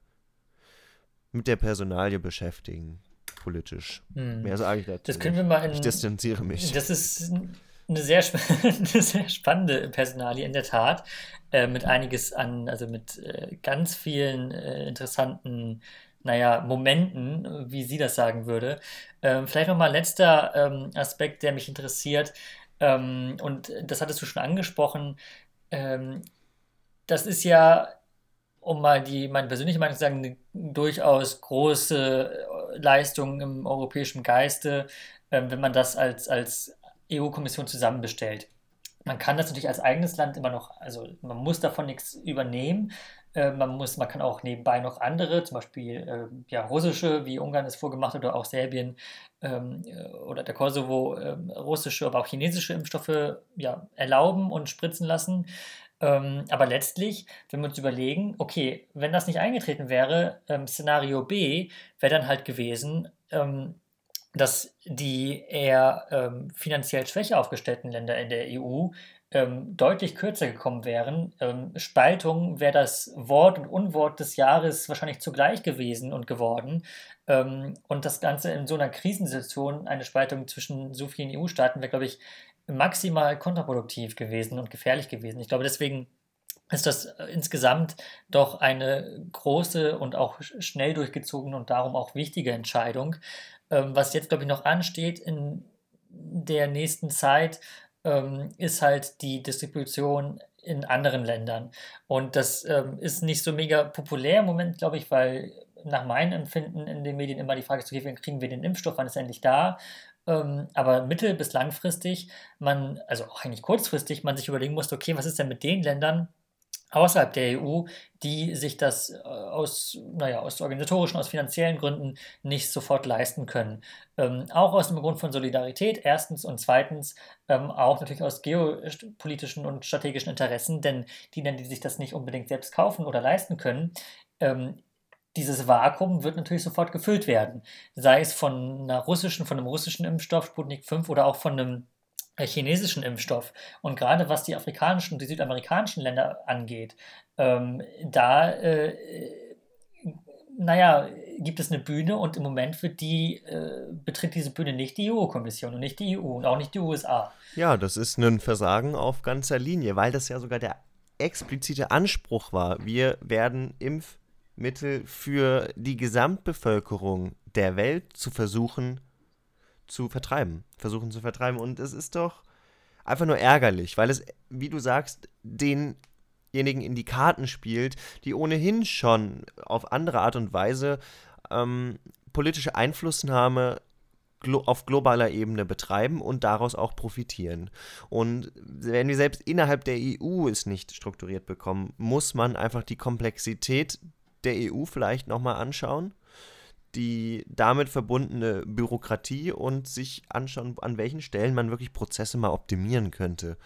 Speaker 3: mit der Personalie beschäftigen, politisch. Hm. Mehr sage ich dazu.
Speaker 2: Das können wir mal in,
Speaker 3: Ich distanziere mich.
Speaker 2: Das ist eine sehr, eine sehr spannende Personalie in der Tat, äh, mit einiges an, also mit äh, ganz vielen äh, interessanten, naja, Momenten, wie sie das sagen würde. Ähm, vielleicht nochmal letzter ähm, Aspekt, der mich interessiert, ähm, und das hattest du schon angesprochen, ähm, das ist ja, um mal die, meine persönliche Meinung zu sagen, eine durchaus große äh, Leistung im europäischen Geiste, ähm, wenn man das als, als EU-Kommission zusammenbestellt. Man kann das natürlich als eigenes Land immer noch, also man muss davon nichts übernehmen. Äh, man, muss, man kann auch nebenbei noch andere, zum Beispiel äh, ja, russische, wie Ungarn es vorgemacht hat, oder auch Serbien ähm, äh, oder der Kosovo, ähm, russische, aber auch chinesische Impfstoffe ja, erlauben und spritzen lassen. Ähm, aber letztlich, wenn wir uns überlegen, okay, wenn das nicht eingetreten wäre, ähm, Szenario B wäre dann halt gewesen, ähm, dass die eher ähm, finanziell schwächer aufgestellten Länder in der EU ähm, deutlich kürzer gekommen wären. Ähm, Spaltung wäre das Wort und Unwort des Jahres wahrscheinlich zugleich gewesen und geworden. Ähm, und das Ganze in so einer Krisensituation, eine Spaltung zwischen so vielen EU-Staaten, wäre, glaube ich, maximal kontraproduktiv gewesen und gefährlich gewesen. Ich glaube, deswegen ist das äh, insgesamt doch eine große und auch schnell durchgezogene und darum auch wichtige Entscheidung. Ähm, was jetzt, glaube ich, noch ansteht in der nächsten Zeit, ähm, ist halt die Distribution in anderen Ländern. Und das ähm, ist nicht so mega populär im Moment, glaube ich, weil nach meinem Empfinden in den Medien immer die Frage ist, okay, kriegen wir den Impfstoff, wann ist er endlich da? Ähm, aber mittel- bis langfristig, man, also auch eigentlich kurzfristig, man sich überlegen muss, okay, was ist denn mit den Ländern, außerhalb der EU, die sich das äh, aus, naja, aus organisatorischen, aus finanziellen Gründen nicht sofort leisten können. Ähm, auch aus dem Grund von Solidarität, erstens und zweitens ähm, auch natürlich aus geopolitischen und strategischen Interessen, denn die die sich das nicht unbedingt selbst kaufen oder leisten können, ähm, dieses Vakuum wird natürlich sofort gefüllt werden. Sei es von einer russischen, von einem russischen Impfstoff, Sputnik 5 oder auch von einem chinesischen Impfstoff. Und gerade was die afrikanischen und die südamerikanischen Länder angeht, ähm, da, äh, naja, gibt es eine Bühne und im Moment wird die, äh, betritt diese Bühne nicht die EU-Kommission und nicht die EU und auch nicht die USA.
Speaker 3: Ja, das ist ein Versagen auf ganzer Linie, weil das ja sogar der explizite Anspruch war. Wir werden Impfmittel für die Gesamtbevölkerung der Welt zu versuchen zu vertreiben, versuchen zu vertreiben. Und es ist doch einfach nur ärgerlich, weil es, wie du sagst, denjenigen in die Karten spielt, die ohnehin schon auf andere Art und Weise ähm, politische Einflussnahme glo auf globaler Ebene betreiben und daraus auch profitieren. Und wenn wir selbst innerhalb der EU es nicht strukturiert bekommen, muss man einfach die Komplexität der EU vielleicht nochmal anschauen, die damit verbundene Bürokratie und sich anschauen, an welchen Stellen man wirklich Prozesse mal optimieren könnte.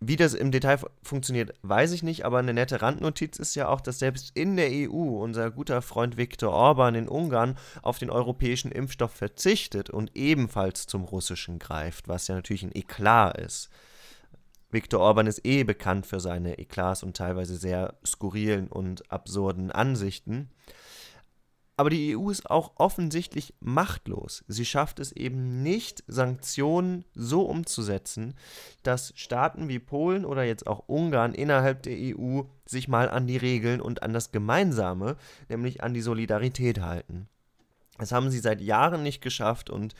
Speaker 3: Wie das im Detail funktioniert, weiß ich nicht, aber eine nette Randnotiz ist ja auch, dass selbst in der EU unser guter Freund Viktor Orban in Ungarn auf den europäischen Impfstoff verzichtet und ebenfalls zum russischen greift, was ja natürlich ein Eklat ist. Viktor Orban ist eh bekannt für seine Eklats und teilweise sehr skurrilen und absurden Ansichten. Aber die EU ist auch offensichtlich machtlos. Sie schafft es eben nicht, Sanktionen so umzusetzen, dass Staaten wie Polen oder jetzt auch Ungarn innerhalb der EU sich mal an die Regeln und an das Gemeinsame, nämlich an die Solidarität halten. Das haben sie seit Jahren nicht geschafft und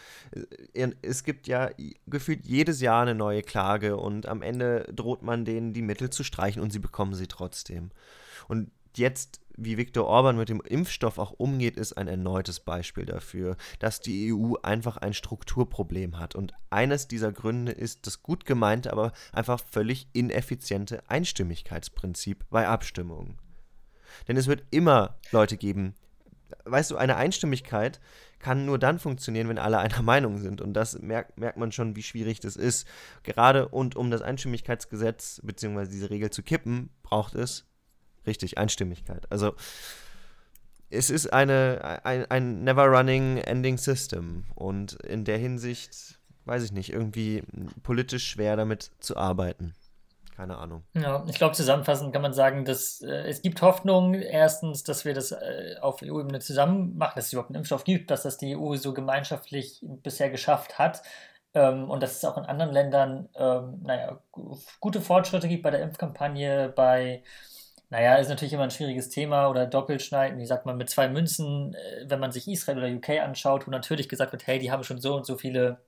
Speaker 3: äh, es gibt ja gefühlt jedes Jahr eine neue Klage und am Ende droht man denen die Mittel zu streichen und sie bekommen sie trotzdem. Und jetzt, wie Viktor Orban mit dem Impfstoff auch umgeht, ist ein erneutes Beispiel dafür, dass die EU einfach ein Strukturproblem hat. Und eines dieser Gründe ist das gut gemeinte, aber einfach völlig ineffiziente Einstimmigkeitsprinzip bei Abstimmungen. Denn es wird immer Leute geben, weißt du, eine Einstimmigkeit kann nur dann funktionieren, wenn alle einer Meinung sind. Und das merkt, merkt man schon, wie schwierig das ist. Gerade und um das Einstimmigkeitsgesetz bzw. diese Regel zu kippen, braucht es Richtig, Einstimmigkeit. Also es ist eine, ein, ein never-running ending system und in der Hinsicht, weiß ich nicht, irgendwie politisch schwer damit zu arbeiten. Keine Ahnung.
Speaker 2: Ja, ich glaube, zusammenfassend kann man sagen, dass äh, es gibt Hoffnung, erstens, dass wir das äh, auf EU-Ebene zusammen machen, dass es überhaupt einen Impfstoff gibt, dass das die EU so gemeinschaftlich bisher geschafft hat. Ähm, und dass es auch in anderen Ländern, ähm, naja, gute Fortschritte gibt bei der Impfkampagne, bei naja, ist natürlich immer ein schwieriges Thema oder Doppelschneiden, wie sagt man, mit zwei Münzen, äh, wenn man sich Israel oder UK anschaut, wo natürlich gesagt wird, hey, die haben schon so und so viele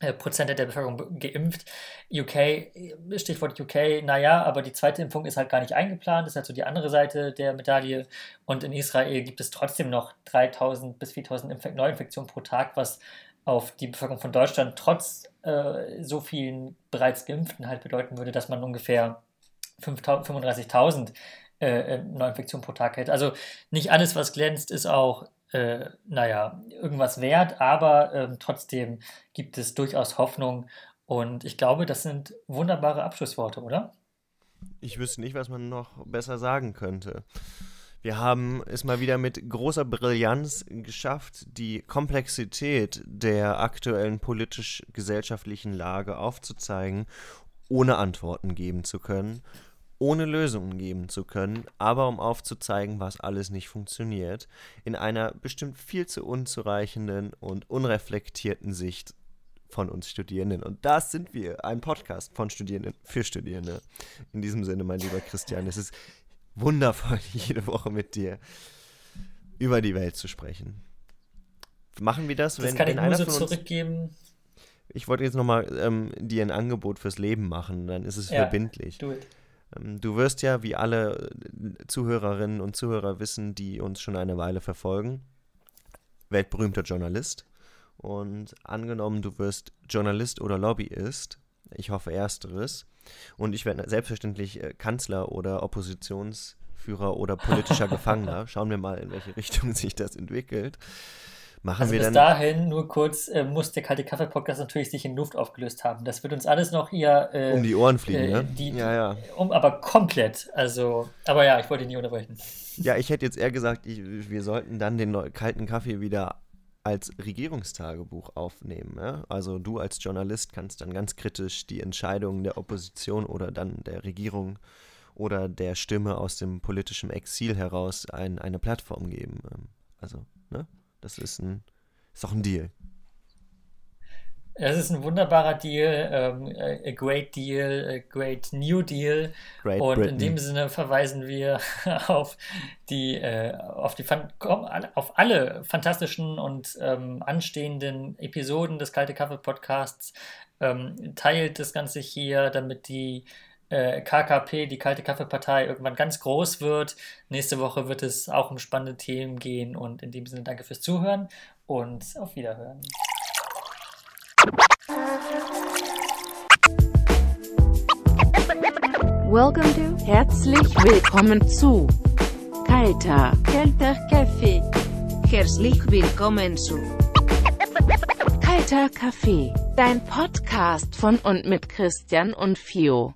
Speaker 2: äh, Prozent der Bevölkerung geimpft. UK, äh, Stichwort UK, naja, aber die zweite Impfung ist halt gar nicht eingeplant, ist halt so die andere Seite der Medaille. Und in Israel gibt es trotzdem noch 3000 bis 4000 Infek Neuinfektionen pro Tag, was auf die Bevölkerung von Deutschland trotz äh, so vielen bereits Geimpften halt bedeuten würde, dass man ungefähr 35.000 äh, äh, Neuinfektionen pro Tag hätte. Also nicht alles, was glänzt, ist auch, äh, naja, irgendwas wert, aber äh, trotzdem gibt es durchaus Hoffnung. Und ich glaube, das sind wunderbare Abschlussworte, oder?
Speaker 3: Ich wüsste nicht, was man noch besser sagen könnte. Wir haben es mal wieder mit großer Brillanz geschafft, die Komplexität der aktuellen politisch-gesellschaftlichen Lage aufzuzeigen, ohne Antworten geben zu können ohne Lösungen geben zu können, aber um aufzuzeigen, was alles nicht funktioniert, in einer bestimmt viel zu unzureichenden und unreflektierten Sicht von uns Studierenden. Und das sind wir, ein Podcast von Studierenden für Studierende. In diesem Sinne, mein lieber Christian, es ist wundervoll, jede Woche mit dir über die Welt zu sprechen. Machen wir das,
Speaker 2: das
Speaker 3: wenn,
Speaker 2: kann
Speaker 3: wenn
Speaker 2: ich
Speaker 3: einer
Speaker 2: nur
Speaker 3: von
Speaker 2: so
Speaker 3: uns
Speaker 2: zurückgeben.
Speaker 3: ich wollte jetzt nochmal ähm, dir ein Angebot fürs Leben machen, dann ist es
Speaker 2: Ja,
Speaker 3: verbindlich.
Speaker 2: do it.
Speaker 3: Ähm, Du wirst ja, wie alle äh, Zuhörerinnen und Zuhörer wissen, die uns schon eine Weile verfolgen, weltberühmter Journalist. Und angenommen, du wirst Journalist oder Lobbyist, ich hoffe ersteres, und ich werde selbstverständlich äh, Kanzler oder Oppositionsführer oder politischer Gefangener. Schauen wir mal, in welche Richtung sich das entwickelt. Machen
Speaker 2: Also
Speaker 3: wir
Speaker 2: bis
Speaker 3: dann.
Speaker 2: dahin, nur kurz, äh, muss der kalte Kaffee-Podcast natürlich sich in Luft aufgelöst haben. Das wird uns alles noch hier äh,
Speaker 3: Um die Ohren fliegen,
Speaker 2: äh,
Speaker 3: ne?
Speaker 2: die,
Speaker 3: Ja, ja.
Speaker 2: Um, aber komplett. Also, aber ja, ich wollte ihn nicht unterbrechen.
Speaker 3: Ja, ich hätte jetzt eher gesagt, ich, wir sollten dann den kalten Kaffee wieder als Regierungstagebuch aufnehmen. Ja? Also du als Journalist kannst dann ganz kritisch die Entscheidungen der Opposition oder dann der Regierung oder der Stimme aus dem politischen Exil heraus ein, eine Plattform geben. Ähm, Also, ne? Das ist ein, ist doch ein Deal.
Speaker 2: Es ist ein wunderbarer Deal, ähm, äh, a great deal, a great new deal.
Speaker 3: Great
Speaker 2: Und in
Speaker 3: Britain.
Speaker 2: dem Sinne verweisen wir auf die, äh, auf die, auf alle fantastischen und ähm, anstehenden Episoden des Kalte Kaffee Podcasts. Ähm, teilt das Ganze hier, damit die äh, KKP, die Kalte Kaffeepartei, irgendwann ganz groß wird. Nächste Woche wird es auch um spannende Themen gehen. Und in dem Sinne danke fürs Zuhören und auf Wiederhören.
Speaker 1: Welcome to, herzlich willkommen zu Kalter, Kalter Kaffee.
Speaker 4: Herzlich willkommen zu
Speaker 1: Kalter Kaffee, dein Podcast von und mit Christian und Fio.